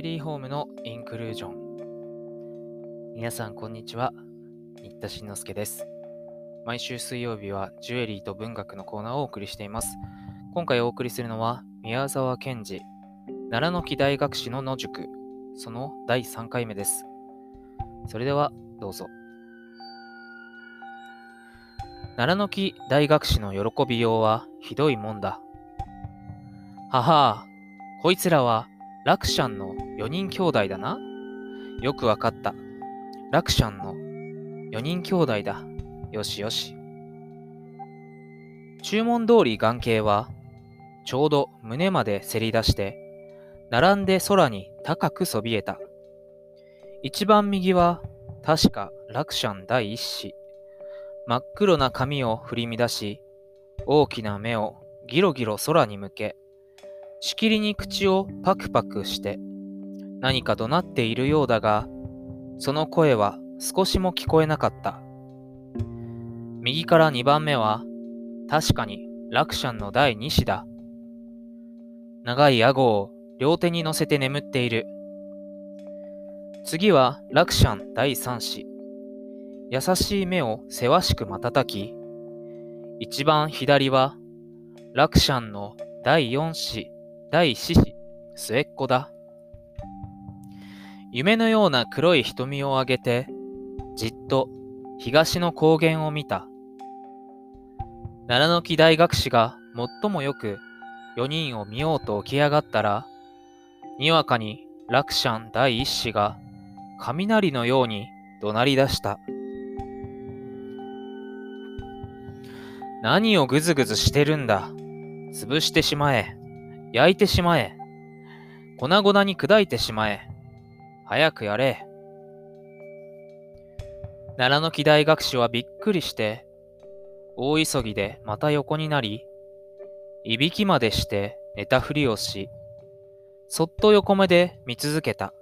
エリーホームのインクルージョン。皆さんこんにちは。新田慎之介です。毎週水曜日はジュエリーと文学のコーナーをお送りしています。今回お送りするのは宮沢賢治奈良の木大学士の野宿。その第3回目です。それではどうぞ。奈良の木大学士の喜びようはひどいもんだ。ははこいつらはラクシャンの4人兄弟だな。よくわかった。ラクシャンの4人兄弟だ。よしよし。注文通り眼形は、ちょうど胸までせり出して、並んで空に高くそびえた。一番右は、確かラクシャン第一子。真っ黒な髪を振り乱し、大きな目をギロギロ空に向け、しきりに口をパクパクして何か怒鳴っているようだが、その声は少しも聞こえなかった。右から2番目は、確かにラクシャンの第2子だ。長い顎を両手に乗せて眠っている。次はラクシャン第3子。優しい目をせわしく瞬き、一番左はラクシャンの第4子第四子、末っ子だ。夢のような黒い瞳を上げて、じっと東の高原を見た。奈良の木大学士が最もよく4人を見ようと起き上がったら、にわかにラクシャン第一子が雷のように怒鳴り出した。何をぐずぐずしてるんだ。潰してしまえ。焼いてしまえ。粉々に砕いてしまえ。早くやれ。奈良の木大学士はびっくりして、大急ぎでまた横になり、いびきまでして寝たふりをし、そっと横目で見続けた。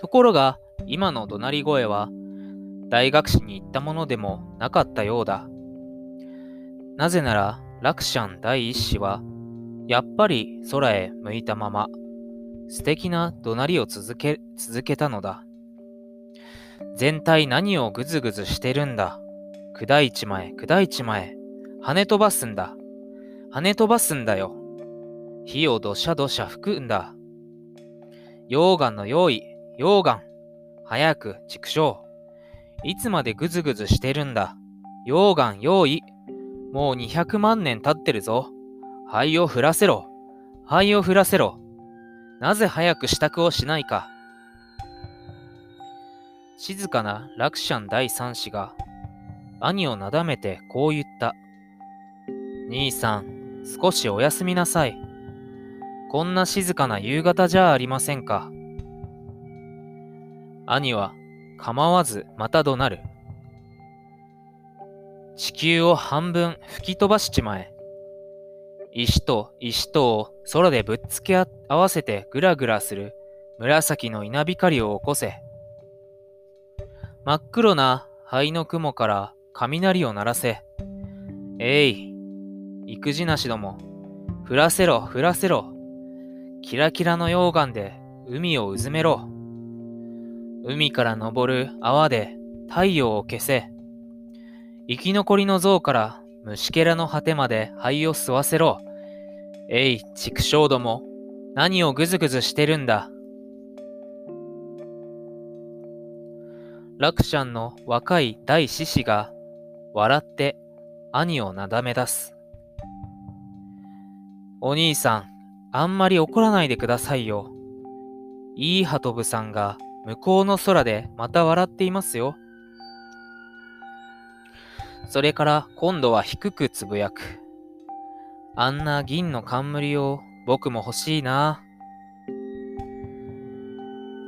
ところが、今の怒鳴り声は、大学士に言ったものでもなかったようだ。なぜなら、ラクシャン第一子は、やっぱり空へ向いたまま、素敵な怒鳴りを続け、続けたのだ。全体何をぐずぐずしてるんだ。砕いちまえ、砕いちまえ。跳ね飛ばすんだ。跳ね飛ばすんだよ。火をどしゃどしゃ吹くんだ。溶岩の用意、溶岩。早く、畜生。いつまでぐずぐずしてるんだ。溶岩用意。もう200万年経ってるぞ。灰を降らせろ。灰を降らせろ。なぜ早く支度をしないか。静かなラクシャン第三子が兄をなだめてこう言った。兄さん、少しお休みなさい。こんな静かな夕方じゃありませんか。兄は構わずまた怒鳴る。地球を半分吹き飛ばしちまえ。石と石とを空でぶっつけ合わせてぐらぐらする紫の稲光を起こせ。真っ黒な灰の雲から雷を鳴らせ。えい、育児なしども、降らせろ、降らせろ。キラキラの溶岩で海をうずめろ。海から昇る泡で太陽を消せ。生き残りの像から虫けらの果てまで灰を吸わせろ。えい、畜生ども、何をぐずぐずしてるんだ？ラクシャンの若い大獅子が笑って兄をなだめ出す。お兄さん、あんまり怒らないでくださいよ。いいハトブさんが向こうの空でまた笑っていますよ。それから今度は低くつぶやく。あんな銀の冠を僕も欲しいな。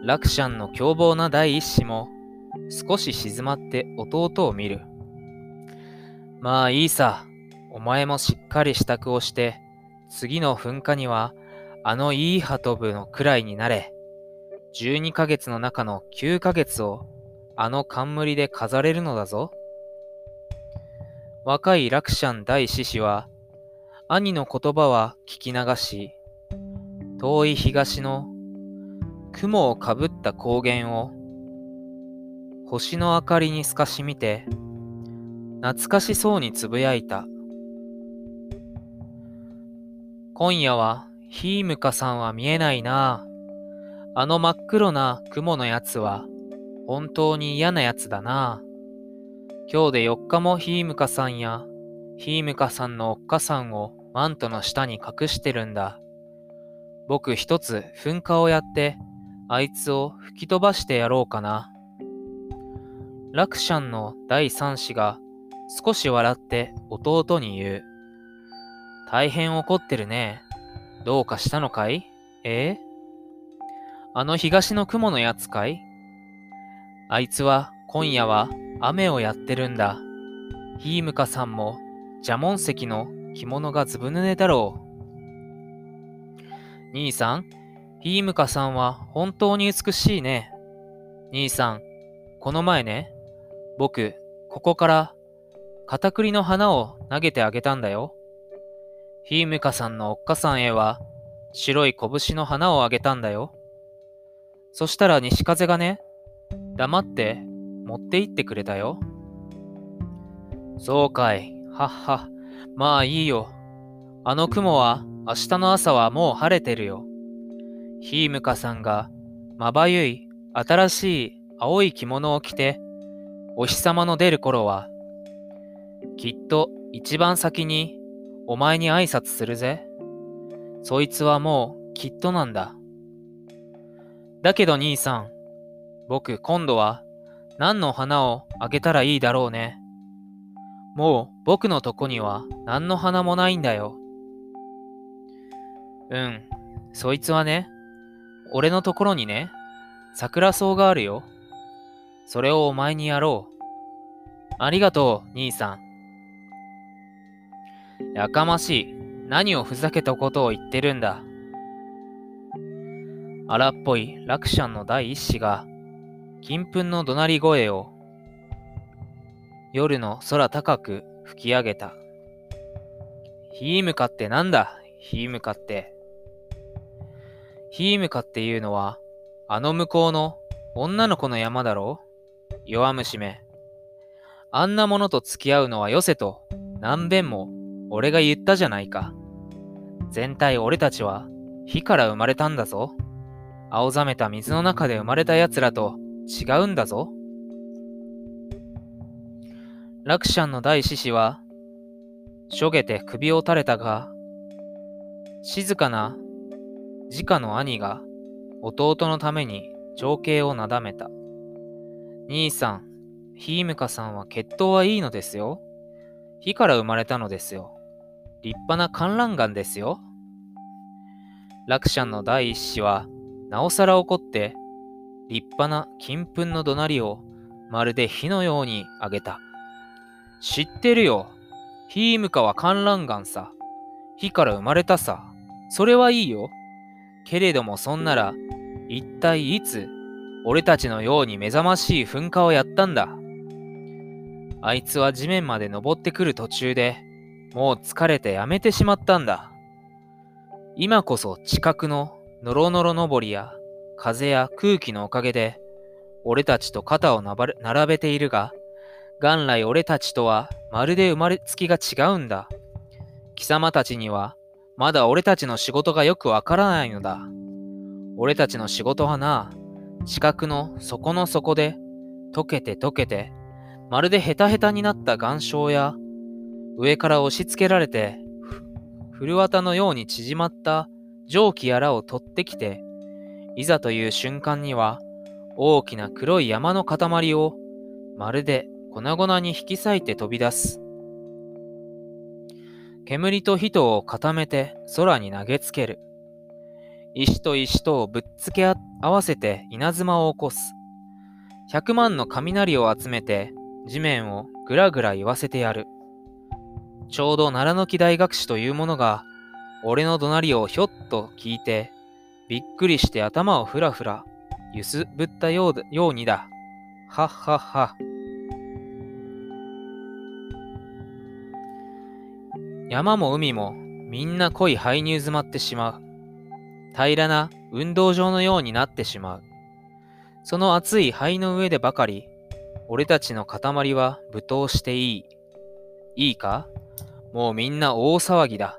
ラクシャンの凶暴な第一子も少し静まって弟を見る。まあいいさ。お前もしっかり支度をして、次の噴火にはあのいいハトブのくらいになれ。12ヶ月の中の9ヶ月をあの冠で飾れるのだぞ。若いラクシャン大獅子は、兄の言葉は聞き流し、遠い東の雲をかぶった高原を星の明かりに透かし見て懐かしそうにつぶやいた。今夜はヒームカさんは見えないな。ああの真っ黒な雲のやつは本当に嫌なやつだな。あ今日で4日もヒームカさんやヒームカさんのおっかさんをマントの下に隠してるんだ。僕一つ噴火をやってあいつを吹き飛ばしてやろうかな。ラクシャンの第三子が少し笑って弟に言う。大変怒ってるね。どうかしたのかい？ええ？あの東の雲のやつかい？あいつは今夜は雨をやってるんだ。ヒームカさんも邪門石の着物がずぶ濡れだろう。兄さん、ヒームカさんは本当に美しいね。兄さん、この前ね、僕、ここから片栗の花を投げてあげたんだよ。ヒームカさんのおっかさんへは白い拳の花をあげたんだよ。そしたら西風がね、黙って持って行ってくれたよ。そうかい、はっは。まあいいよ。あの雲は明日の朝はもう晴れてるよ。ヒームカさんがまばゆい新しい青い着物を着てお日様の出る頃はきっと一番先にお前に挨拶するぜ。そいつはもうきっとなんだ。だけど兄さん、僕今度は何の花をあげたらいいだろうね。もう僕のとこには何の花もないんだよ。うん、そいつはね、俺のところにね、桜草があるよ。それをお前にやろう。ありがとう、兄さん。やかましい。何をふざけたことを言ってるんだ。荒っぽいラクシャンの第一子が、金粉の怒鳴り声を、夜の空高く吹き上げた。ヒームカってなんだ？ヒームカって。ヒームカっていうのは、あの向こうの女の子の山だろう？弱虫め。あんなものと付き合うのはよせと、何べんも俺が言ったじゃないか。全体俺たちは火から生まれたんだぞ。青ざめた水の中で生まれた奴らと違うんだぞ。ラクシャンの大獅子は、しょげて首を垂れたが、静かな直の兄が弟のために情景をなだめた。兄さん、ヒームカさんは血統はいいのですよ。火から生まれたのですよ。立派な観覧眼ですよ。ラクシャンの第一子は、なおさら怒って、立派な金粉の怒鳴りをまるで火のように上げた。知ってるよ。ヒームカは観覧眼さ。火から生まれたさ。それはいいよ。けれどもそんなら、一体いつ、俺たちのように目覚ましい噴火をやったんだ。あいつは地面まで登ってくる途中で、もう疲れてやめてしまったんだ。今こそ近くのノロノロ登りや風や空気のおかげで俺たちと肩を並べているが、元来俺たちとはまるで生まれつきが違うんだ。貴様たちにはまだ俺たちの仕事がよくわからないのだ。俺たちの仕事はな、地殻の底の底で溶けて溶けて、まるでヘタヘタになった岩礁や、上から押し付けられて、古綿のように縮まった蒸気やらを取ってきて、いざという瞬間には、大きな黒い山の塊を、まるで粉々に引き裂いて飛び出す。煙と人を固めて空に投げつける。石と石とをぶっつけ合わせて稲妻を起こす。百万の雷を集めて地面をぐらぐら言わせてやる。ちょうど奈良の木大学士というものが俺の怒鳴りをひょっと聞いて、びっくりして頭をふらふら、ゆすぶったようようにだ。はっはっは。山も海もみんな濃い灰にうずまってしまう。平らな運動場のようになってしまう。その熱い灰の上でばかり、俺たちの塊は舞踏していい。いいか？もうみんな大騒ぎだ。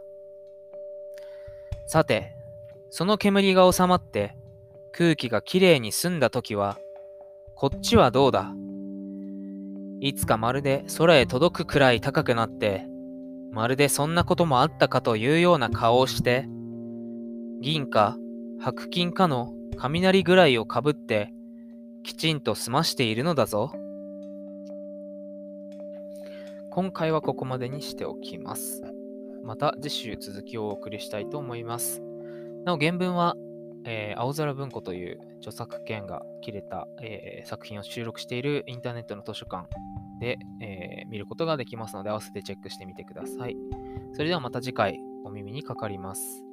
さて、その煙が収まって空気がきれいに澄んだ時は、こっちはどうだ？いつかまるで空へ届くくらい高くなって、まるでそんなこともあったかというような顔をして、銀か白金かの雷ぐらいをかぶって、きちんと済ましているのだぞ。今回はここまでにしておきます。また次週続きをお送りしたいと思います。なお原文は、えー、青空文庫という著作権が切れた、えー、作品を収録しているインターネットの図書館で、えー、見ることができますので合わせてチェックしてみてください。それではまた次回お耳にかかります。